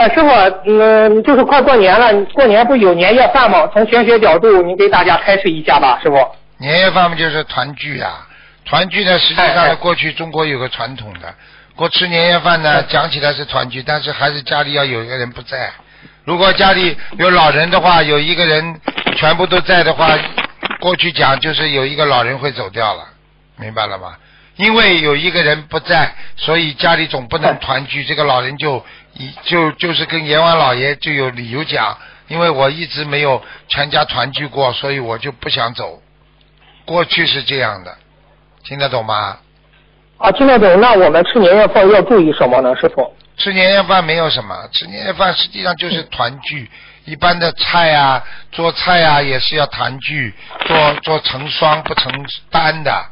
呃，师傅，嗯，就是快过年了，过年不有年夜饭吗？从玄学角度，您给大家开示一下吧，师傅。年夜饭不就是团聚啊，团聚呢，实际上呢，过去中国有个传统的，过吃年夜饭呢，讲起来是团聚，但是还是家里要有一个人不在。如果家里有老人的话，有一个人全部都在的话，过去讲就是有一个老人会走掉了，明白了吗？因为有一个人不在，所以家里总不能团聚，这个老人就一就就是跟阎王老爷就有理由讲，因为我一直没有全家团聚过，所以我就不想走。过去是这样的，听得懂吗？啊，听得懂。那我们吃年夜饭要注意什么呢，师傅？吃年夜饭没有什么，吃年夜饭实际上就是团聚。一般的菜啊，做菜啊也是要团聚，做做成双不成单的，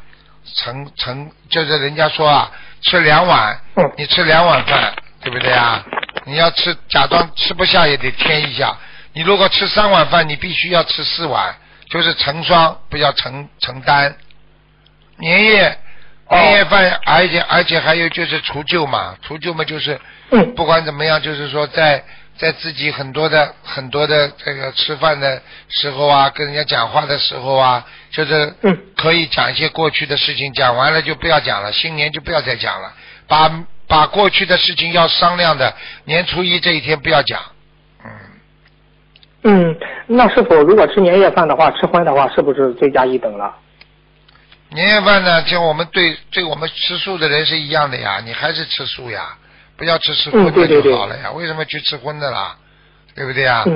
成成就是人家说啊，吃两碗，你吃两碗饭，对不对啊？你要吃假装吃不下也得添一下。你如果吃三碗饭，你必须要吃四碗，就是成双，不要成成单。年夜。年夜饭，而且而且还有就是除旧嘛，除旧嘛就是，不管怎么样，就是说在在自己很多的很多的这个吃饭的时候啊，跟人家讲话的时候啊，就是可以讲一些过去的事情，讲完了就不要讲了，新年就不要再讲了，把把过去的事情要商量的，年初一这一天不要讲，嗯。嗯，那是否如果吃年夜饭的话，吃荤的话，是不是罪加一等了？年夜饭呢，就我们对对我们吃素的人是一样的呀，你还是吃素呀，不要吃吃荤的就好了呀，为什么去吃荤的啦？对不对呀？嗯